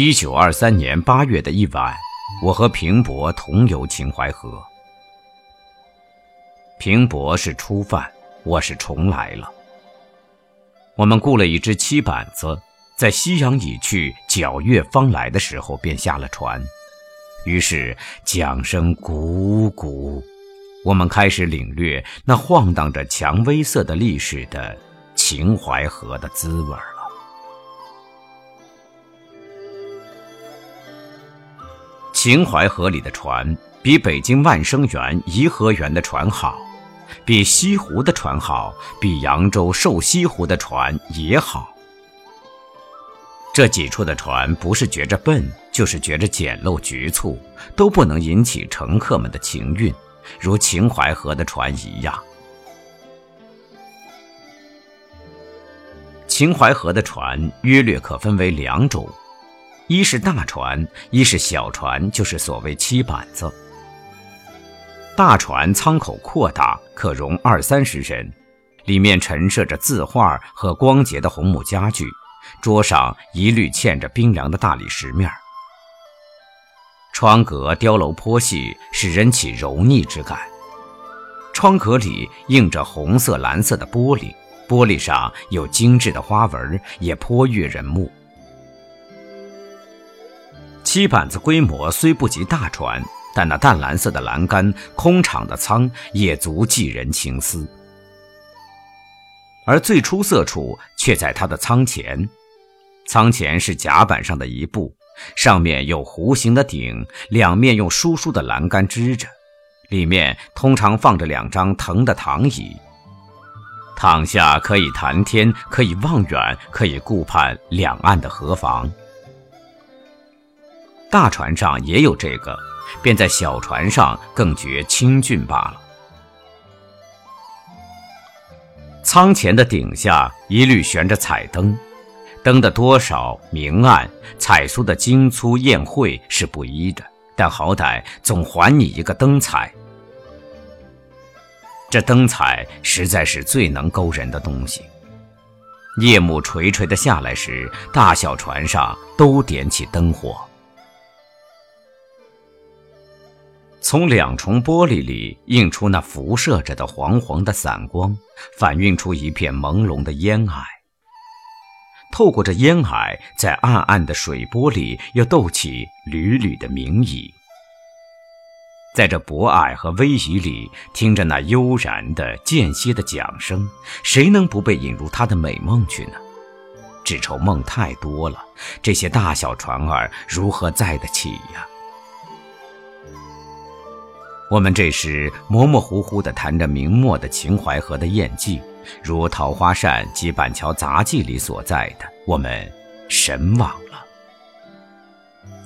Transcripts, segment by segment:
一九二三年八月的一晚，我和平伯同游秦淮河。平伯是初犯，我是重来了。我们雇了一只七板子，在夕阳已去、皎月方来的时候，便下了船。于是桨声鼓鼓，我们开始领略那晃荡着蔷薇色的历史的秦淮河的滋味儿。秦淮河里的船比北京万生园、颐和园的船好，比西湖的船好，比扬州瘦西湖的船也好。这几处的船不是觉着笨，就是觉着简陋局促，都不能引起乘客们的情韵，如秦淮河的船一样。秦淮河的船约略可分为两种。一是大船，一是小船，就是所谓七板子。大船舱口扩大，可容二三十人，里面陈设着字画和光洁的红木家具，桌上一律嵌着冰凉的大理石面。窗格雕镂颇细，使人起柔腻之感。窗格里映着红色、蓝色的玻璃，玻璃上有精致的花纹，也颇悦人目。七板子规模虽不及大船，但那淡蓝色的栏杆、空敞的舱也足寄人情思。而最出色处却在它的舱前，舱前是甲板上的一部，上面有弧形的顶，两面用疏疏的栏杆支着，里面通常放着两张藤的躺椅，躺下可以谈天，可以望远，可以顾盼两岸的河房。大船上也有这个，便在小船上更觉清俊罢了。舱前的顶下一律悬着彩灯，灯的多少明暗、彩酥的精粗艳晦是不一的，但好歹总还你一个灯彩。这灯彩实在是最能勾人的东西。夜幕垂垂的下来时，大小船上都点起灯火。从两重玻璃里映出那辐射着的黄黄的散光，反映出一片朦胧的烟霭。透过这烟霭，在暗暗的水波里又斗起缕缕的明影。在这薄霭和微移里，听着那悠然的间歇的桨声，谁能不被引入他的美梦去呢？只愁梦太多了，这些大小船儿如何载得起呀？我们这时模模糊糊地谈着明末的秦淮河的艳迹，如《桃花扇》及《板桥杂记》里所在的，我们神往了。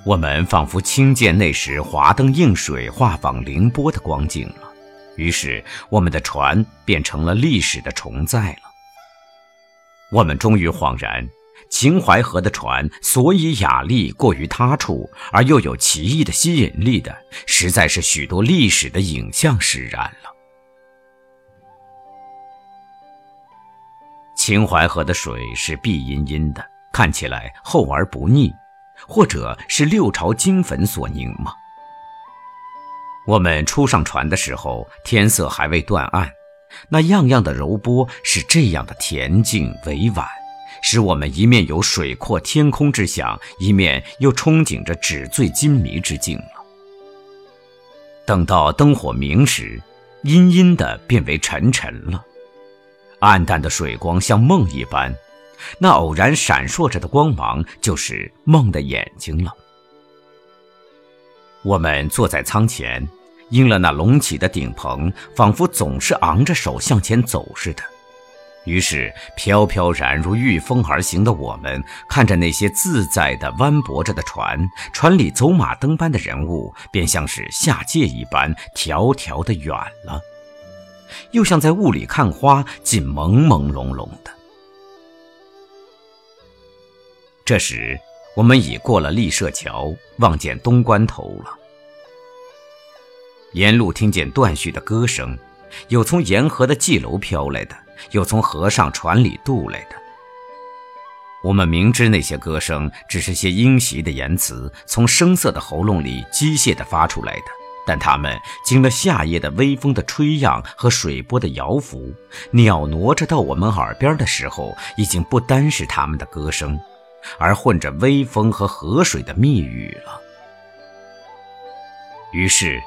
我们仿佛听见那时华灯映水、画舫凌波的光景了，于是我们的船变成了历史的重载了。我们终于恍然。秦淮河的船，所以雅丽过于他处，而又有奇异的吸引力的，实在是许多历史的影像使然了。秦淮河的水是碧阴阴的，看起来厚而不腻，或者是六朝金粉所凝吗？我们初上船的时候，天色还未断暗，那样样的柔波是这样的恬静委婉。使我们一面有水阔天空之想，一面又憧憬着纸醉金迷之境了。等到灯火明时，阴阴的变为沉沉了，暗淡的水光像梦一般，那偶然闪烁着的光芒就是梦的眼睛了。我们坐在舱前，应了那隆起的顶棚，仿佛总是昂着手向前走似的。于是，飘飘然如御风而行的我们，看着那些自在的弯泊着的船，船里走马灯般的人物，便像是下界一般，迢迢的远了，又像在雾里看花，尽朦朦胧胧的。这时，我们已过了立舍桥，望见东关头了。沿路听见断续的歌声，有从沿河的蓟楼飘来的。又从河上船里渡来的，我们明知那些歌声只是些阴习的言辞，从声色的喉咙里机械地发出来的，但它们经了夏夜的微风的吹漾和水波的摇拂，袅挪着到我们耳边的时候，已经不单是他们的歌声，而混着微风和河水的密语了。于是，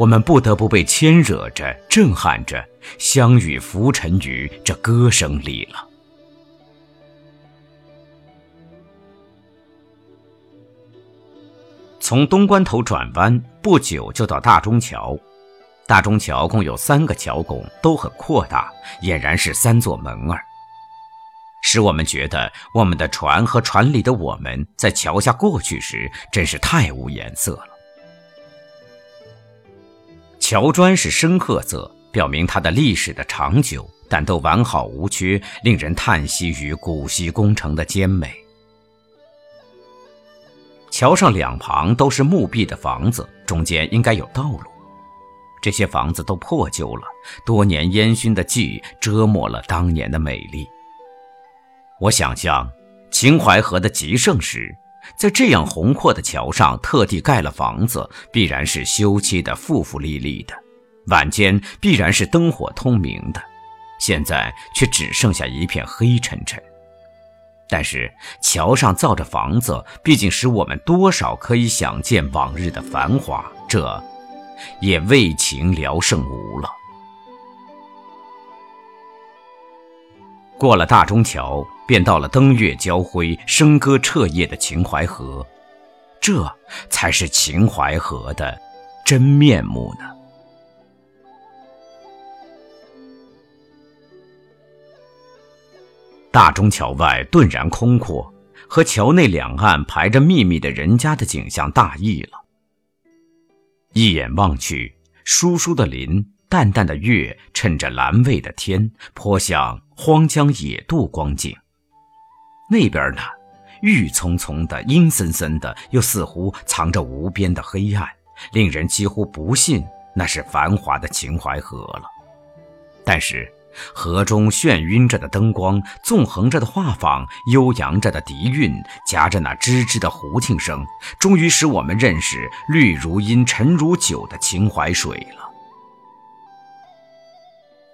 我们不得不被牵惹着、震撼着，相与浮沉于这歌声里了。从东关头转弯不久就到大中桥，大中桥共有三个桥拱，都很扩大，俨然是三座门儿，使我们觉得我们的船和船里的我们在桥下过去时，真是太无颜色了。桥砖是深褐色，表明它的历史的长久，但都完好无缺，令人叹息于古稀工程的坚美。桥上两旁都是木壁的房子，中间应该有道路。这些房子都破旧了，多年烟熏的迹遮没了当年的美丽。我想象秦淮河的极盛时，在这样宏阔的桥上特地盖了房子，必然是修葺的富富丽丽的，晚间必然是灯火通明的。现在却只剩下一片黑沉沉。但是桥上造着房子，毕竟使我们多少可以想见往日的繁华，这也为情聊胜无了。过了大中桥，便到了灯月交辉、笙歌彻夜的秦淮河，这才是秦淮河的真面目呢。大中桥外顿然空阔，和桥内两岸排着密密的人家的景象大异了。一眼望去，疏疏的林，淡淡的月，衬着蓝蔚的天，颇像荒江野渡光景。那边呢，郁葱葱的，阴森森的，又似乎藏着无边的黑暗，令人几乎不信那是繁华的秦淮河了。但是。河中眩晕着的灯光，纵横着的画舫，悠扬着的笛韵，夹着那吱吱的胡琴声，终于使我们认识绿如茵、沉如酒的秦淮水了。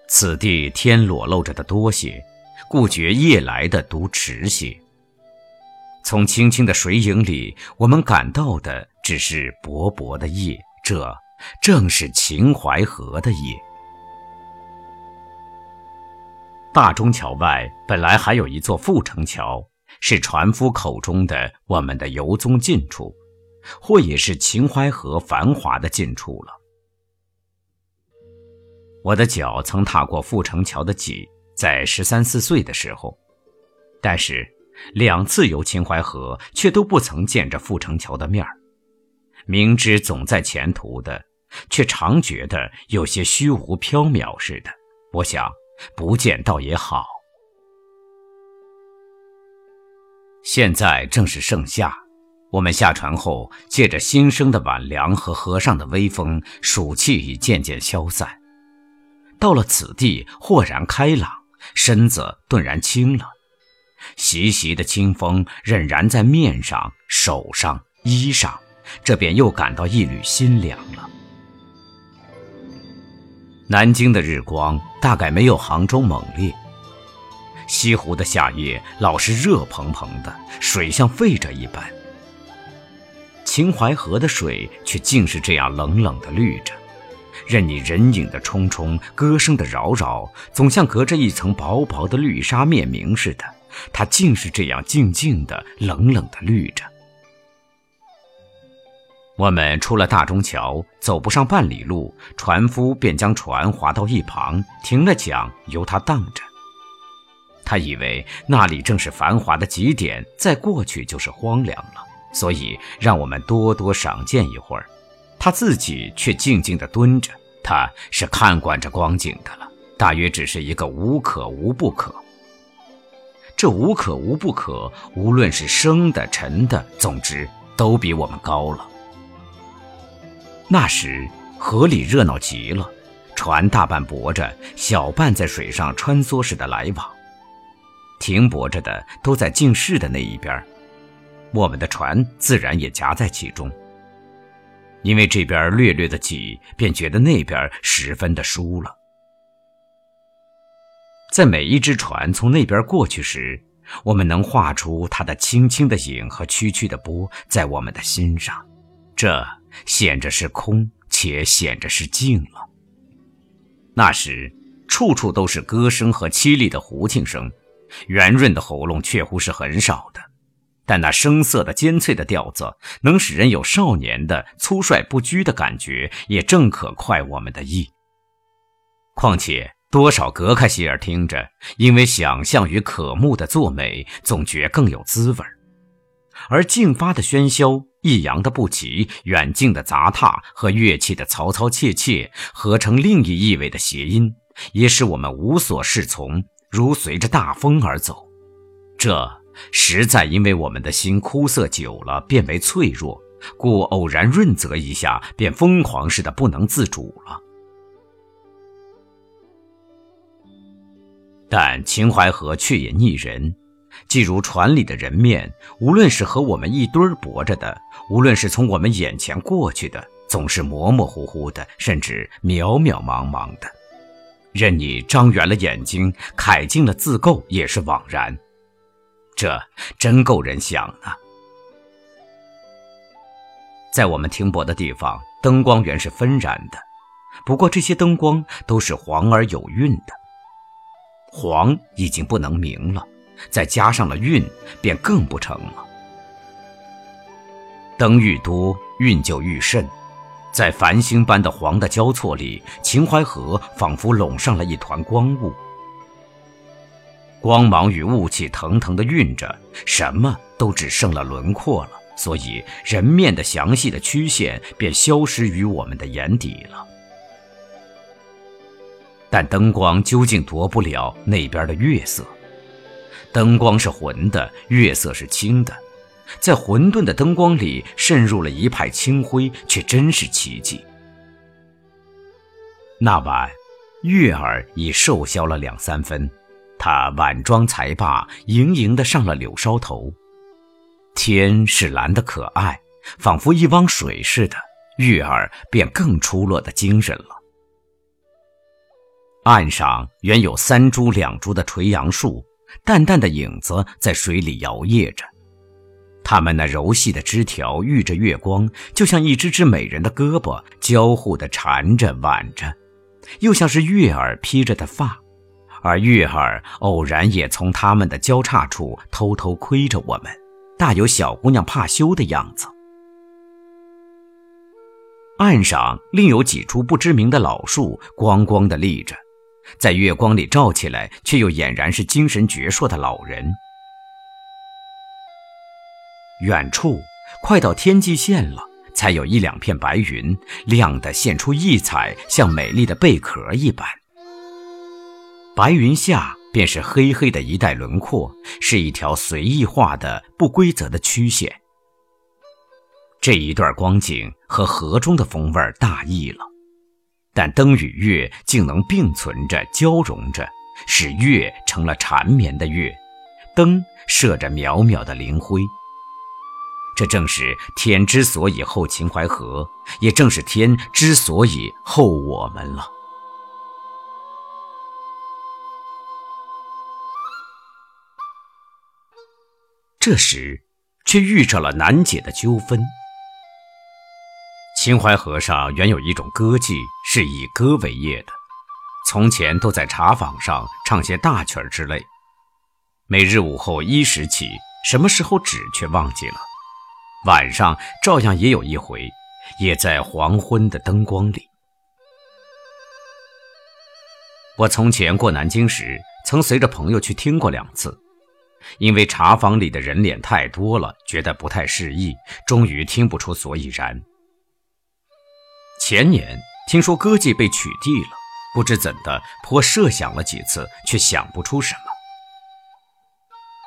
此地天裸露着的多些，故觉夜来的独迟些。从清清的水影里，我们感到的只是薄薄的夜，这正是秦淮河的夜。大中桥外本来还有一座阜成桥，是船夫口中的我们的游踪近处，或也是秦淮河繁华的近处了。我的脚曾踏过阜成桥的脊，在十三四岁的时候，但是两次游秦淮河，却都不曾见着阜成桥的面儿。明知总在前途的，却常觉得有些虚无缥缈似的。我想。不见倒也好。现在正是盛夏，我们下船后，借着新生的晚凉和河上的微风，暑气已渐渐消散。到了此地，豁然开朗，身子顿然轻了，习习的清风仍然在面上、手上、衣上，这便又感到一缕心凉了。南京的日光大概没有杭州猛烈。西湖的夏夜老是热蓬蓬的，水像沸着一般。秦淮河的水却竟是这样冷冷的绿着，任你人影的匆匆，歌声的扰扰，总像隔着一层薄薄的绿纱面明似的。它竟是这样静静的、冷冷的绿着。我们出了大中桥，走不上半里路，船夫便将船划到一旁，停了桨，由他荡着。他以为那里正是繁华的极点，再过去就是荒凉了，所以让我们多多赏见一会儿。他自己却静静地蹲着，他是看惯这光景的了，大约只是一个无可无不可。这无可无不可，无论是生的、沉的，总之都比我们高了。那时河里热闹极了，船大半泊着，小半在水上穿梭似的来往。停泊着的都在进士的那一边，我们的船自然也夹在其中。因为这边略略的挤，便觉得那边十分的疏了。在每一只船从那边过去时，我们能画出它的轻轻的影和曲曲的波在我们的心上，这显着是空，且显着是静了。那时，处处都是歌声和凄厉的胡琴声，圆润的喉咙确乎是很少的，但那声色的尖脆的调子，能使人有少年的粗率不拘的感觉，也正可快我们的意。况且。多少隔开些耳听着，因为想象与可目的作美，总觉更有滋味而静发的喧嚣、抑扬的不齐、远近的杂沓和乐器的嘈嘈切切，合成另一意味的谐音，也使我们无所适从，如随着大风而走。这实在因为我们的心枯涩久了，变为脆弱，故偶然润泽一下，便疯狂似的不能自主了。但秦淮河却也腻人，既如船里的人面，无论是和我们一堆儿泊着的，无论是从我们眼前过去的，总是模模糊糊的，甚至渺渺茫茫的。任你张圆了眼睛，揩尽了字垢，也是枉然。这真够人想啊！在我们停泊的地方，灯光原是纷然的，不过这些灯光都是黄而有韵的。黄已经不能明了，再加上了韵，便更不成了。灯愈多，韵就愈甚。在繁星般的黄的交错里，秦淮河仿佛笼上了一团光雾，光芒与雾气腾腾的晕着，什么都只剩了轮廓了，所以人面的详细的曲线便消失于我们的眼底了。但灯光究竟夺不了那边的月色。灯光是浑的，月色是清的，在混沌的灯光里渗入了一派清辉，却真是奇迹。那晚，月儿已瘦削了两三分，她晚妆才罢，盈盈的上了柳梢头。天是蓝的可爱，仿佛一汪水似的，月儿便更出落的精神了。岸上原有三株两株的垂杨树，淡淡的影子在水里摇曳着。它们那柔细的枝条遇着月光，就像一只只美人的胳膊交互的缠着挽着，又像是月儿披着的发，而月儿偶然也从它们的交叉处偷偷窥着我们，大有小姑娘怕羞的样子。岸上另有几株不知名的老树，光光的立着。在月光里照起来，却又俨然是精神矍铄的老人。远处快到天际线了，才有一两片白云，亮得现出异彩，像美丽的贝壳一般。白云下便是黑黑的一带轮廓，是一条随意画的不规则的曲线。这一段光景和河中的风味大异了。但灯与月竟能并存着、交融着，使月成了缠绵的月，灯射着渺渺的灵辉。这正是天之所以厚秦淮河，也正是天之所以厚我们了。这时，却遇着了难解的纠纷。秦淮河上原有一种歌妓，是以歌为业的。从前都在茶坊上唱些大曲儿之类。每日午后一时起，什么时候止却忘记了。晚上照样也有一回，也在黄昏的灯光里。我从前过南京时，曾随着朋友去听过两次，因为茶坊里的人脸太多了，觉得不太适宜，终于听不出所以然。前年听说歌妓被取缔了，不知怎的，颇设想了几次，却想不出什么。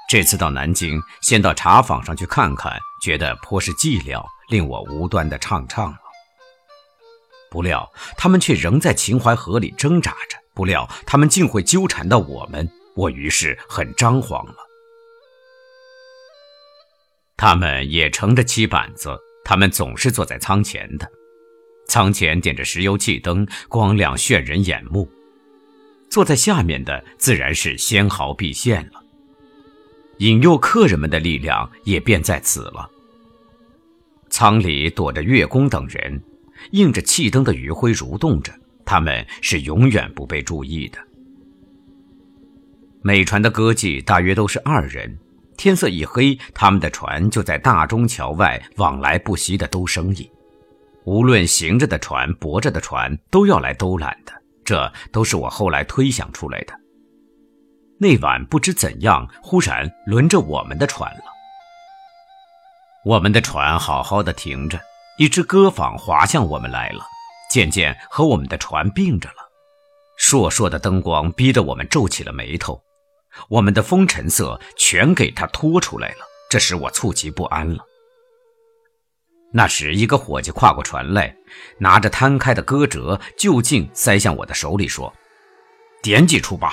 这次到南京，先到茶坊上去看看，觉得颇是寂寥，令我无端的唱唱了。不料他们却仍在秦淮河里挣扎着，不料他们竟会纠缠到我们，我于是很张狂了。他们也乘着漆板子，他们总是坐在舱前的，舱前点着石油气灯，光亮炫人眼目。坐在下面的自然是纤毫毕现了，引诱客人们的力量也便在此了。舱里躲着月宫等人，映着气灯的余晖蠕动着，他们是永远不被注意的。每船的歌妓大约都是二人。天色一黑，他们的船就在大中桥外往来不息的兜生意。无论行着的船、泊着的船，都要来兜揽的。这都是我后来推想出来的。那晚不知怎样，忽然轮着我们的船了。我们的船好好的停着，一只歌坊划向我们来了，渐渐和我们的船并着了。烁烁的灯光逼得我们皱起了眉头。我们的风尘色全给他拖出来了，这使我猝急不安了。那时，一个伙计跨过船来，拿着摊开的歌折，就近塞向我的手里，说：“点几处吧。”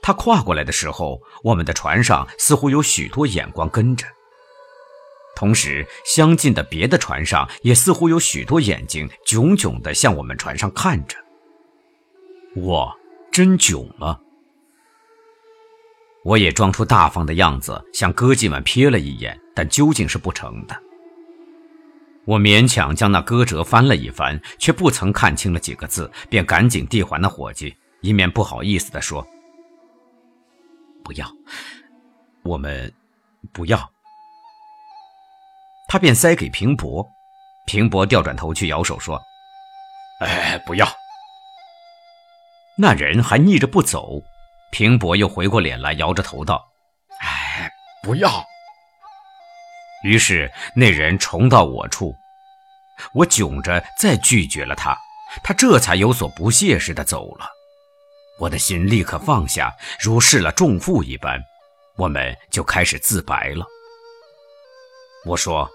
他跨过来的时候，我们的船上似乎有许多眼光跟着，同时相近的别的船上也似乎有许多眼睛炯炯地向我们船上看着。我真囧了。我也装出大方的样子，向歌妓们瞥了一眼，但究竟是不成的。我勉强将那歌折翻了一翻，却不曾看清了几个字，便赶紧递还那伙计，一面不好意思地说：“不要，我们不要。”他便塞给平伯，平伯调转头去摇手说：“哎，不要。”那人还逆着不走。平伯又回过脸来，摇着头道：“哎，不要。”于是那人重到我处，我窘着再拒绝了他，他这才有所不屑似的走了。我的心立刻放下，如释了重负一般。我们就开始自白了。我说：“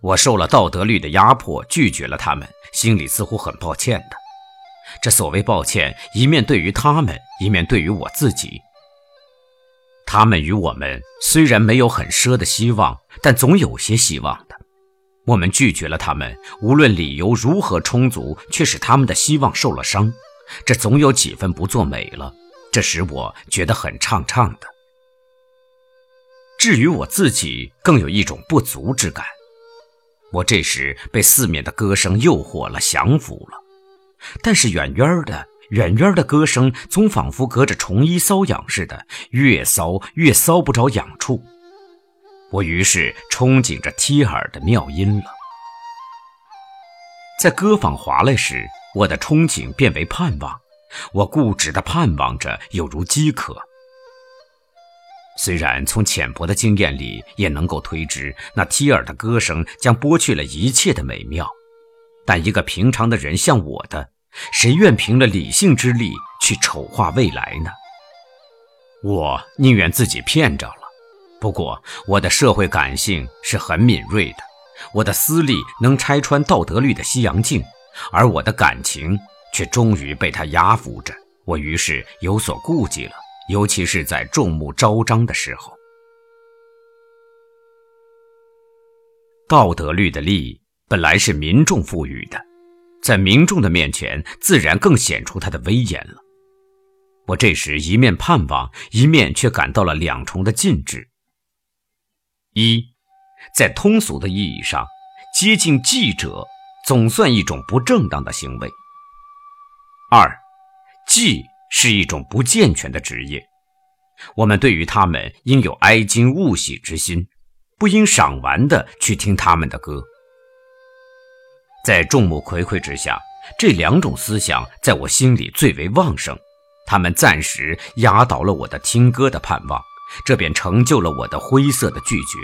我受了道德律的压迫，拒绝了他们，心里似乎很抱歉的。”这所谓抱歉，一面对于他们，一面对于我自己。他们与我们虽然没有很奢的希望，但总有些希望的。我们拒绝了他们，无论理由如何充足，却使他们的希望受了伤。这总有几分不作美了，这使我觉得很怅怅的。至于我自己，更有一种不足之感。我这时被四面的歌声诱惑了，降服了。但是远远的，远远的歌声，总仿佛隔着虫衣搔痒似的，越搔越搔不着痒处。我于是憧憬着贴耳的妙音了。在歌坊划来时，我的憧憬变为盼望，我固执地盼望着，有如饥渴。虽然从浅薄的经验里也能够推知，那梯尔的歌声将剥去了一切的美妙。但一个平常的人像我的，谁愿凭了理性之力去丑化未来呢？我宁愿自己骗着了。不过我的社会感性是很敏锐的，我的私利能拆穿道德律的西洋镜，而我的感情却终于被他压服着。我于是有所顾忌了，尤其是在众目昭彰的时候，道德律的利。本来是民众赋予的，在民众的面前，自然更显出他的威严了。我这时一面盼望，一面却感到了两重的禁制：一，在通俗的意义上，接近记者总算一种不正当的行为；二，妓是一种不健全的职业，我们对于他们应有哀矜勿喜之心，不应赏玩的去听他们的歌。在众目睽睽之下，这两种思想在我心里最为旺盛，他们暂时压倒了我的听歌的盼望，这便成就了我的灰色的拒绝。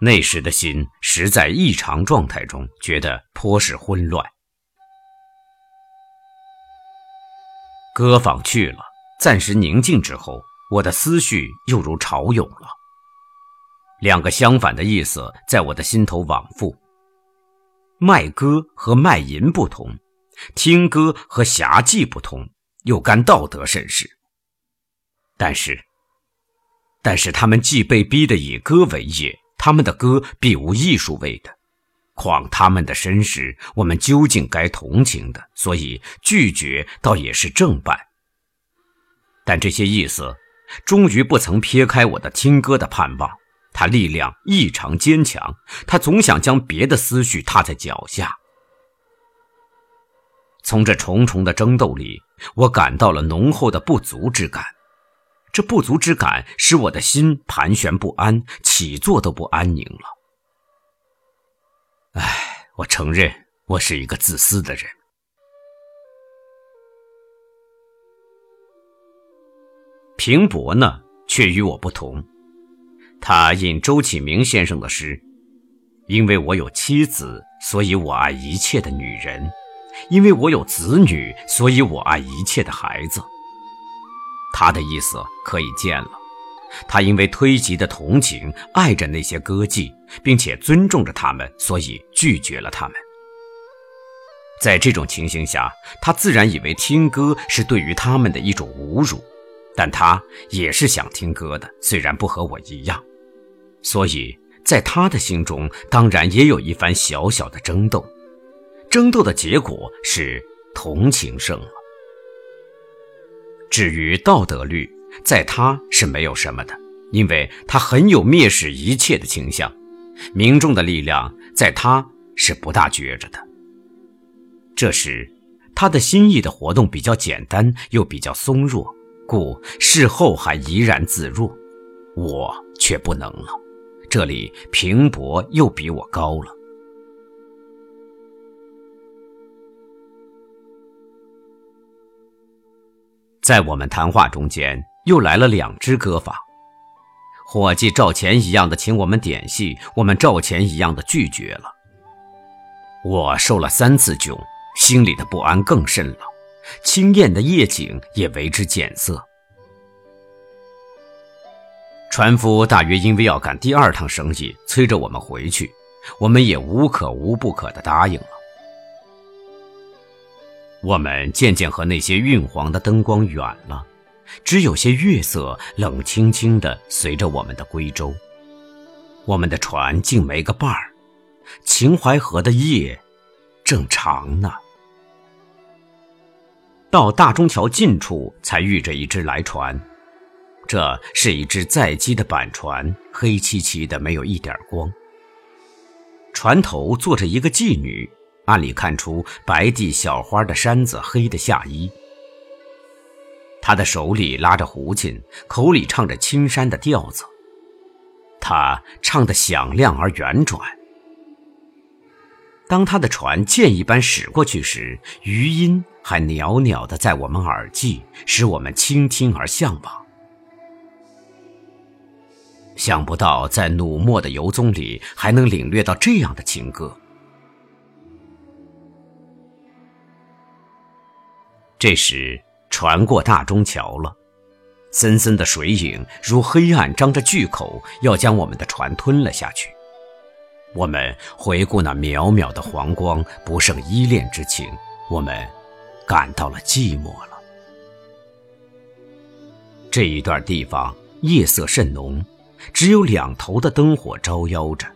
那时的心实在异常状态中，觉得颇是混乱。歌坊去了，暂时宁静之后，我的思绪又如潮涌了。两个相反的意思在我的心头往复。卖歌和卖淫不同，听歌和侠妓不同，又干道德甚事。但是，但是他们既被逼得以歌为业，他们的歌必无艺术味的。况他们的身世，我们究竟该同情的，所以拒绝倒也是正办。但这些意思，终于不曾撇开我的听歌的盼望。他力量异常坚强，他总想将别的思绪踏在脚下。从这重重的争斗里，我感到了浓厚的不足之感。这不足之感使我的心盘旋不安，起坐都不安宁了。唉，我承认我是一个自私的人。平伯呢，却与我不同。他引周启明先生的诗：“因为我有妻子，所以我爱一切的女人；因为我有子女，所以我爱一切的孩子。”他的意思可以见了，他因为推及的同情，爱着那些歌妓，并且尊重着他们，所以拒绝了他们。在这种情形下，他自然以为听歌是对于他们的一种侮辱，但他也是想听歌的，虽然不和我一样，所以在他的心中，当然也有一番小小的争斗。争斗的结果是同情胜了。至于道德律，在他是没有什么的，因为他很有蔑视一切的倾向。民众的力量在他是不大觉着的。这时，他的心意的活动比较简单，又比较松弱，故事后还怡然自若。我却不能了。这里平伯又比我高了。在我们谈话中间，又来了两支歌法。伙计照钱一样的请我们点戏，我们照钱一样的拒绝了。我受了三次窘，心里的不安更甚了。清艳的夜景也为之减色。船夫大约因为要赶第二趟生意，催着我们回去，我们也无可无不可的答应了。我们渐渐和那些晕黄的灯光远了，只有些月色冷清清的随着我们的归舟。我们的船竟没个伴儿，秦淮河的夜正长呢。到大中桥近处，才遇着一只来船，这是一只载机的板船，黑漆漆的，没有一点光。船头坐着一个妓女。暗里看出白地小花的衫子，黑的下衣。他的手里拉着胡琴，口里唱着青山的调子。他唱得响亮而圆转。当他的船箭一般驶过去时，余音还袅袅的在我们耳际，使我们倾听而向往。想不到在努墨的游踪里，还能领略到这样的情歌。这时，船过大中桥了，森森的水影如黑暗张着巨口，要将我们的船吞了下去。我们回顾那渺渺的黄光，不胜依恋之情。我们感到了寂寞了。这一段地方夜色甚浓，只有两头的灯火招摇着。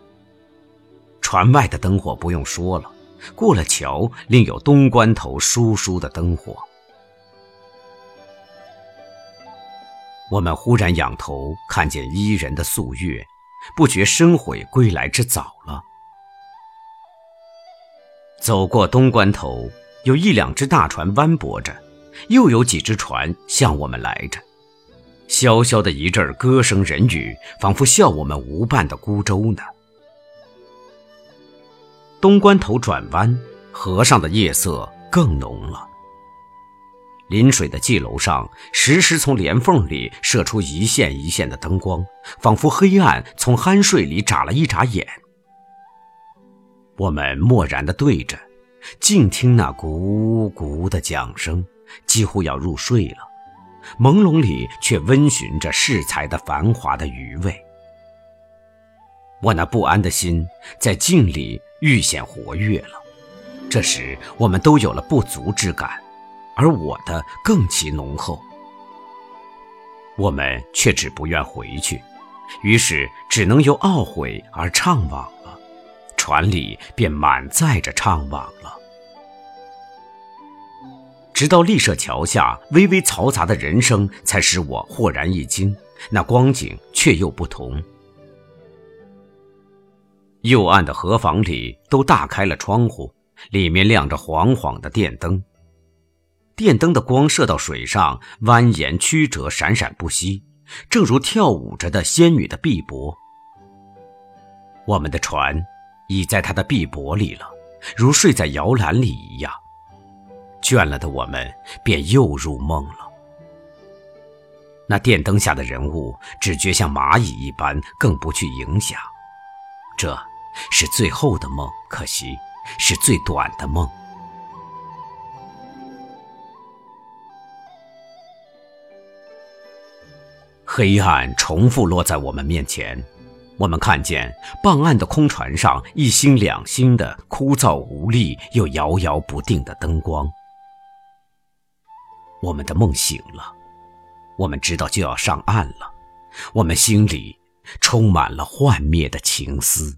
船外的灯火不用说了，过了桥，另有东关头疏疏的灯火。我们忽然仰头看见伊人的素月，不觉深悔归来之早了。走过东关头，有一两只大船弯泊着，又有几只船向我们来着。萧萧的一阵歌声人语，仿佛笑我们无伴的孤舟呢。东关头转弯，河上的夜色更浓了。临水的妓楼上，时时从帘缝里射出一线一线的灯光，仿佛黑暗从酣睡里眨了一眨眼。我们默然地对着，静听那咕咕的桨声，几乎要入睡了。朦胧里却温寻着适才的繁华的余味。我那不安的心在静里愈显活跃了。这时，我们都有了不足之感。而我的更其浓厚。我们却只不愿回去，于是只能由懊悔而怅惘了。船里便满载着怅惘了。直到立舍桥下微微嘈杂的人声，才使我豁然一惊。那光景却又不同。幽暗的河房里都大开了窗户，里面亮着晃晃的电灯。电灯的光射到水上，蜿蜒曲折，闪闪不息，正如跳舞着的仙女的碧波。我们的船已在她的碧波里了，如睡在摇篮里一样。倦了的我们便又入梦了。那电灯下的人物只觉像蚂蚁一般，更不去影响。这是最后的梦，可惜是最短的梦。黑暗重复落在我们面前，我们看见傍岸的空船上一星两星的枯燥无力又摇摇不定的灯光。我们的梦醒了，我们知道就要上岸了，我们心里充满了幻灭的情思。